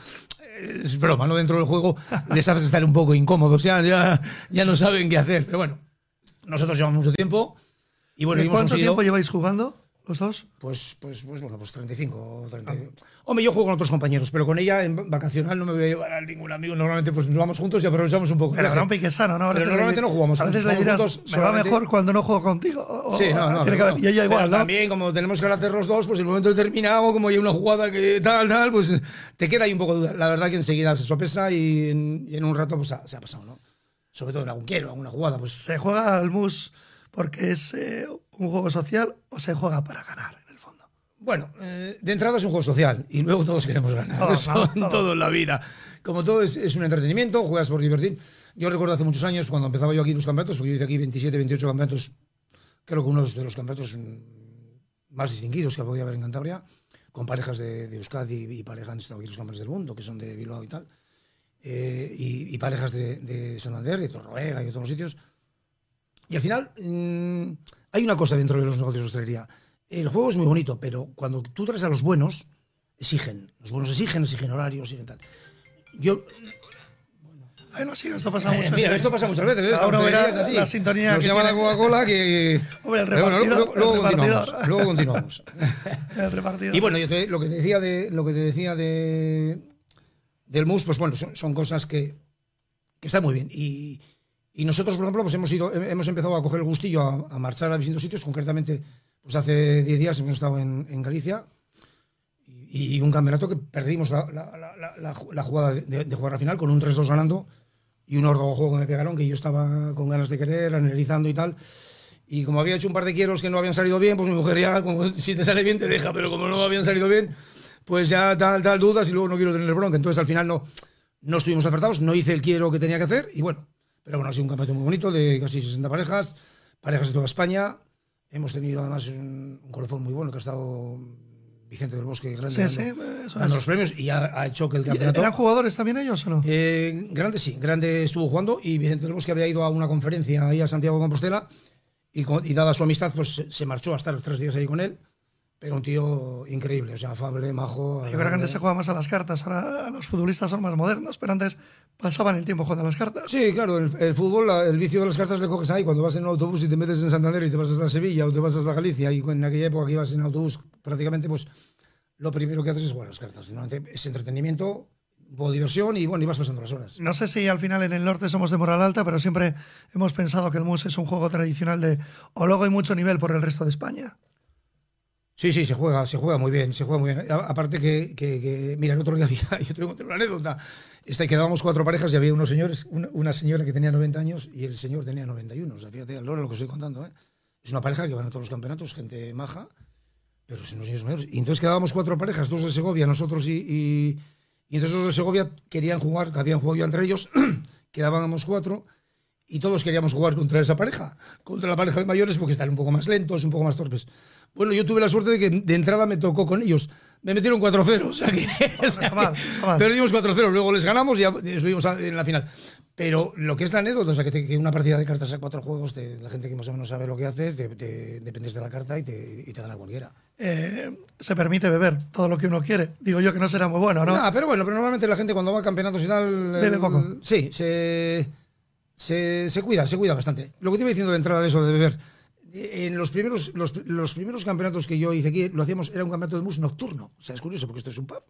Es broma, ¿no? Dentro del juego *laughs* les haces estar un poco incómodos, ya, ya, ya no saben qué hacer. Pero bueno, nosotros llevamos mucho tiempo y bueno, ¿De hemos ¿Cuánto conseguido... tiempo lleváis jugando los dos? Pues, pues, pues bueno, pues 35 o 30. Hombre, yo juego con otros compañeros, pero con ella en vacacional no me voy a llevar a ningún amigo. Normalmente pues nos vamos juntos y aprovechamos un poco. Pero no pique sano, ¿no? Pero normalmente le- no jugamos A veces juntos, le dirás, juntos me va mejor cuando no juego contigo. o- Sí, no, no. tiene que y ella igual, Pero ¿no? También, como tenemos carácter los dos, pues el momento determinado, como hay una jugada que tal, tal, pues te queda ahí un poco de duda. La verdad que enseguida se sopesa y en, y en un rato pues ha- se ha pasado, ¿no? Sobre todo en algún quiero, alguna jugada, pues ¿Se juega al mus porque es eh, un juego social o se juega para ganar, en el fondo? Bueno, eh, de entrada es un juego social y luego todos queremos ganar. Todos, *laughs* Eso ¿no? en todo la vida. Como todo es, es un entretenimiento, juegas por divertir. Yo recuerdo hace muchos años cuando empezaba yo aquí los campeonatos, porque yo hice aquí 27, 28 campeonatos, creo que unos de los campeonatos más distinguidos que podía haber en Cantabria, con parejas de, de Euskadi y parejas han estado aquí los campeones del mundo, que son de Bilbao y tal, eh, y, y parejas de, de Santander, de Torroega y de los sitios. Y al final, mm, hay una cosa dentro de los negocios de hostelería. El juego es muy bonito, pero cuando tú traes a los buenos, exigen. Los buenos exigen, exigen horarios, exigen tal. Yo, Ay, no, sí, esto pasa eh, mucho. mira, esto pasa muchas veces. ¿eh? Cada Esta uno verá hostelería es así. la sintonía Nos que llama la. Coca-Cola que... *laughs* Hombre, el Pero bueno, repartidor, luego, luego el continuamos. repartidor. Luego continuamos. *laughs* El repartidor. Y bueno, yo te- lo que te decía de lo que te decía de del mus, pues bueno, son, son cosas que, que están muy bien. Y, y nosotros, por ejemplo, pues hemos ido, hemos empezado a coger el gustillo a, marchar a distintos sitios. Concretamente, pues hace 10 días hemos estado en, Galicia y, un campeonato que perdimos la, la- la- la- la ju- la jugada de, de- jugar a final con un 3-2 ganando y un órdago juego que me pegaron que yo estaba con ganas de querer, analizando y tal. Y como había hecho un par de quieros que no habían salido bien, pues mi mujer ya, como *laughs* si te sale bien te deja, pero como no habían salido bien, pues ya tal, tal dudas y luego no quiero tener bronca. Entonces al final no, no estuvimos acertados, no hice el quiero que tenía que hacer y bueno, pero bueno, ha sido un campeonato muy bonito de casi 60 parejas, parejas de toda España. Hemos tenido además un, un colofón muy bueno que ha estado Vicente del Bosque grande Sí, dando, sí, dando los premios y ha, ha hecho que el ¿Y campeonato... ¿Eran jugadores también ellos o no? Eh, grande sí, Grande estuvo jugando y Vicente del Bosque había ido a una conferencia ahí a Santiago de Compostela y, y dada su amistad pues se, se marchó a estar tres días ahí con él, pero un tío increíble, o sea, afable, majo. Yo creo que antes se jugaba más a las cartas, ahora los futbolistas son más modernos, pero antes pasaban el tiempo jugando a las cartas. Sí, claro, el, el fútbol, el vicio de las cartas le coges ahí cuando vas en un autobús y te metes en Santander y te vas hasta Sevilla o te vas hasta Galicia y en aquella época que ibas en autobús prácticamente pues lo primero que haces es jugar a las cartas. Normalmente Es entretenimiento, de diversión y bueno, y vas pasando las horas. No sé si al final en el norte somos de moral alta, pero siempre hemos pensado que el mus es un juego tradicional de o luego hay mucho nivel por el resto de España. Sí, sí, se juega, se juega muy bien, se juega muy bien. Aparte que, que- mira, el otro día *laughs* había, yo te voy a contar una anécdota. Este, quedábamos cuatro parejas y había unos señores, una, una señora que tenía 90 años y el señor tenía 91. O sea, fíjate, ahora lo que estoy contando, ¿eh? Es una pareja que van a todos los campeonatos, gente maja, pero son unos señores mayores. Y entonces quedábamos cuatro parejas, dos de Segovia, nosotros y, y, entonces los de Segovia querían jugar, habían jugado ya entre ellos, *clears throat* quedábamos cuatro y todos queríamos jugar contra esa pareja, contra la pareja de mayores porque están un poco más lentos, un poco más torpes. Bueno, yo tuve la suerte de que de entrada me tocó con ellos. Me metieron 4-0, o sea que, *laughs* o sea perdimos 4-0, luego les ganamos y ya a- en la final. Pero lo que es la anécdota, o sea, que, te- que una partida de cartas a cuatro juegos, te- la gente que más o menos sabe lo que hace, te, te- dependes de la carta y te, y te gana cualquiera. Eh, se permite beber todo lo que uno quiere. Digo yo que no será muy bueno, ¿no? Ah, pero bueno, pero normalmente la gente cuando va a campeonatos y tal. Bebe el- poco. Sí, se, se, se cuida, se cuida bastante. Lo que te iba diciendo de entrada de eso de beber. Eh, En los primeros, los, los primeros campeonatos que yo hice aquí, lo hacíamos, era un campeonato de mus nocturno. O sea, es curioso porque esto es un pub.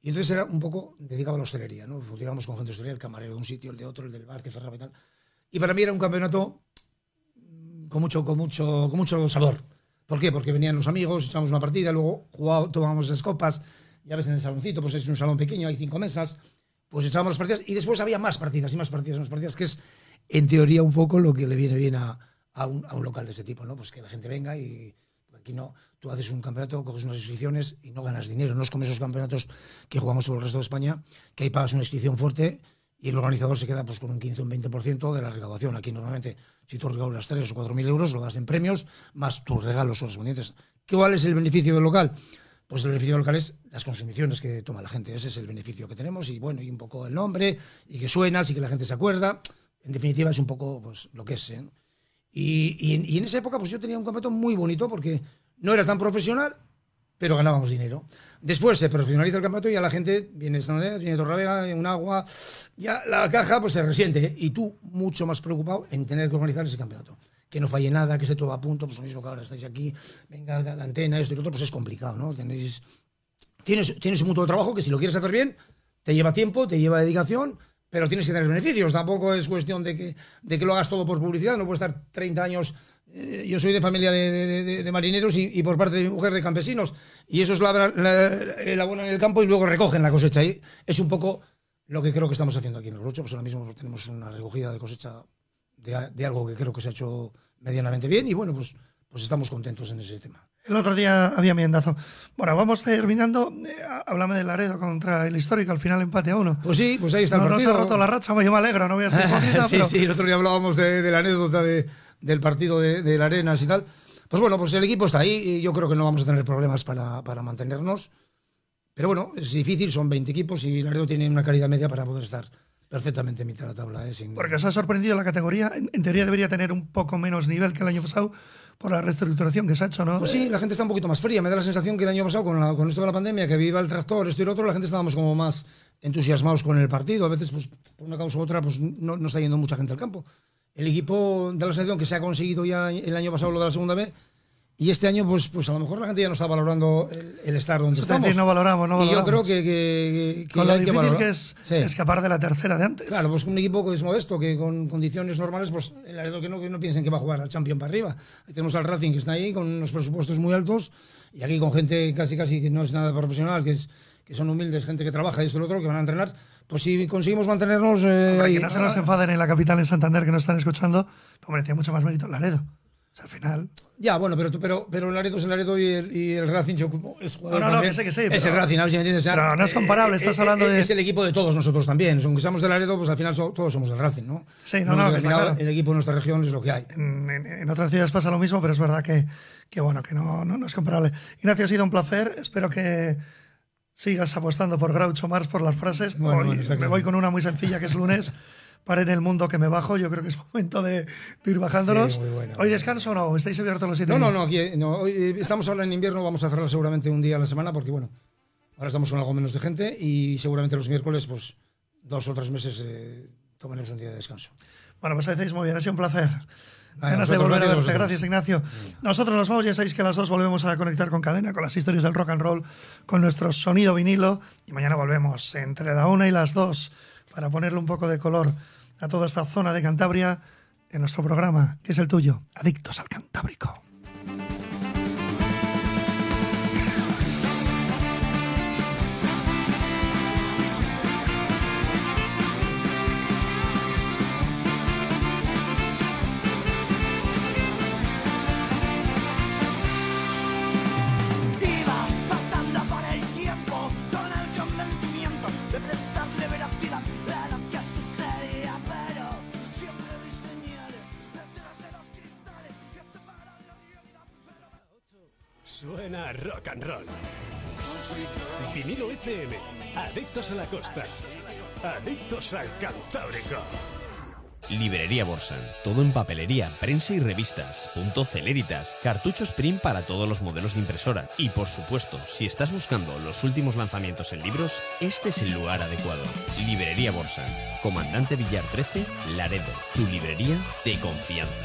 Y entonces era un poco dedicado a la hostelería, ¿no? Funcionábamos con gente de hostelería, el camarero de un sitio, el de otro, el del bar que cerraba y tal. Y para mí era un campeonato mm, con mucho, con mucho, con mucho sabor. ¿Por qué? Porque venían los amigos, echábamos una partida, luego tomábamos las copas, ya ves en el saloncito, pues es un salón pequeño, hay cinco mesas, pues echábamos las partidas y después había más partidas y más partidas y más partidas, que es en teoría un poco lo que le viene bien a, a un, local de este tipo, ¿no? Pues que la gente venga y aquí no, tú haces un campeonato, coges unas inscripciones y no ganas dinero, no es como esos campeonatos que jugamos por el resto de España, que ahí pagas una inscripción fuerte y el organizador se queda pues con un 15 o un 20% de la recaudación. Aquí normalmente, si tú recaudas 3 o 4 mil euros, lo das en premios, más tus regalos correspondientes. ¿Cuál es el beneficio del local? Pues el beneficio del local es las consumiciones que toma la gente. Ese es el beneficio que tenemos y bueno, y un poco el nombre, y que suenas y que la gente se acuerda. En definitiva, es un poco pues, lo que es. ¿eh? Y, en, esa época pues yo tenía un campeonato muy bonito porque no era tan profesional, pero ganábamos dinero. Después se profesionaliza el campeonato y a la gente viene Santander, viene Torravega, un agua, ya la caja pues se resiente. Y tú mucho más preocupado en tener que organizar ese campeonato. Que no falle nada, que esté todo a punto, pues lo mismo que ahora estáis aquí, venga la antena, esto y lo otro, pues es complicado, ¿no? Tenéis, tienes, tienes un mutuo de trabajo que si lo quieres hacer bien, te lleva tiempo, te lleva dedicación, pero tienes que tener beneficios. Tampoco es cuestión de que, de que lo hagas todo por publicidad. No puedes estar 30 años. eh, yo soy de familia de, de- marineros y, por parte de mi mujer de campesinos. Y esos labran, la, elaboran en el campo y luego recogen la cosecha. Y es un poco lo que creo que estamos haciendo aquí en el Rocho. Pues ahora mismo tenemos una recogida de cosecha de, de algo que creo que se ha hecho medianamente bien. Y bueno, pues, pues estamos contentos en ese tema. El otro día había miendazo. Bueno, vamos terminando. Eh, háblame del Laredo contra el histórico, al final empate a uno. Pues sí, pues ahí está no, el no se partido. ha roto la racha, yo me alegro, no voy a ser *laughs* hipócrita, sí, pero sí, el otro día hablábamos de, de la anécdota de- del partido de, de la Arenas y tal. Pues bueno, pues el equipo está ahí y yo creo que no vamos a tener problemas para, para mantenernos. Pero bueno, es difícil, son 20 equipos y Laredo tiene una calidad media para poder estar perfectamente en mitad de la tabla. ¿eh? Sin- porque os ha sorprendido la categoría. En, en teoría debería tener un poco menos nivel que el año pasado por la reestructuración que se ha hecho, ¿no? Pues sí, la gente está un poquito más fría. Me da la sensación que el año pasado, con, la- esto de la pandemia, que viva el tractor, esto y lo otro, la gente estábamos como más entusiasmados con el partido. A veces, pues, por una causa u otra, pues no, no está yendo mucha gente al campo. El equipo da la sensación que se ha conseguido ya el año pasado lo de la segunda B. Y este año, pues, pues a lo mejor la gente ya no está valorando el, el estar donde Es estamos. no valoramos, no y yo creo que, que- que Con lo hay que difícil valorar. que es Sí. escapar de la tercera de antes. Claro, pues un equipo que es modesto, que con condiciones normales, pues el Laredo que no, que no piensen que va a jugar al Champion para arriba. Ahí tenemos al Racing que está ahí con unos presupuestos muy altos y aquí con gente casi casi que no es nada profesional, que es que son humildes, gente que trabaja y esto y lo otro, que van a entrenar. Pues si conseguimos mantenernos eh, ahí- que no se nos enfaden en la capital, en Santander, que nos están escuchando, hombre, tiene mucho más mérito Laredo. Al final. Ya, bueno, pero, pero, pero Laredo es el Laredo y el, y el Racing yo, es jugador No, no, no, que sé, que sí, Es pero- el Racing, a ver si me entiendes. o sea, pero no es comparable, estás eh, hablando eh, de- Es el equipo de todos nosotros también. Aunque seamos de Laredo, pues al final so- todos somos del Racing, ¿no? Sí, no, un no, momento que está claro. El equipo de nuestra región es lo que hay. En, en- en otras ciudades pasa lo mismo, pero es verdad que, que bueno, que no, no, no es comparable. Ignacio, ha sido un placer. Espero que sigas apostando por Groucho Mars por las frases. Bueno, Hoy bueno, me voy con una muy sencilla que es lunes. Para en el mundo que me bajo, yo creo que es *laughs* momento de, de ir bajándonos. Sí, muy buena, ¿Hoy descanso o no? ¿Estáis abiertos los siete No, no, días? no, aquí eh, no, hoy, eh, estamos ahora en invierno, vamos a cerrar seguramente un día a la semana porque, bueno, ahora estamos con algo menos de gente y seguramente los miércoles, pues dos o tres meses eh, tomaremos un día de descanso. Bueno, pues hacéis muy bien, ha sido un placer. Vale, Ganas de volver gracias a verte. Gracias, Ignacio. Nosotros nos vamos, ya sabéis que a las dos volvemos a conectar con cadena, con las historias del rock and roll, con nuestro sonido vinilo. Y mañana volvemos entre la una y las dos para ponerle un poco de color a toda esta zona de Cantabria en nuestro programa, que es el tuyo, Adictos al Cantábrico. And. Vinilo FM. Adictos a la costa. Adictos al Cantábrico. Librería Borsan, todo en papelería, prensa y revistas, punto celeritas, cartuchos print para todos los modelos de impresora y por supuesto, si estás buscando los últimos lanzamientos en libros, este es el lugar adecuado. Librería Borsan, Comandante Villar 13, Laredo, tu librería de confianza.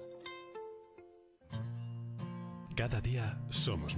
Cada día somos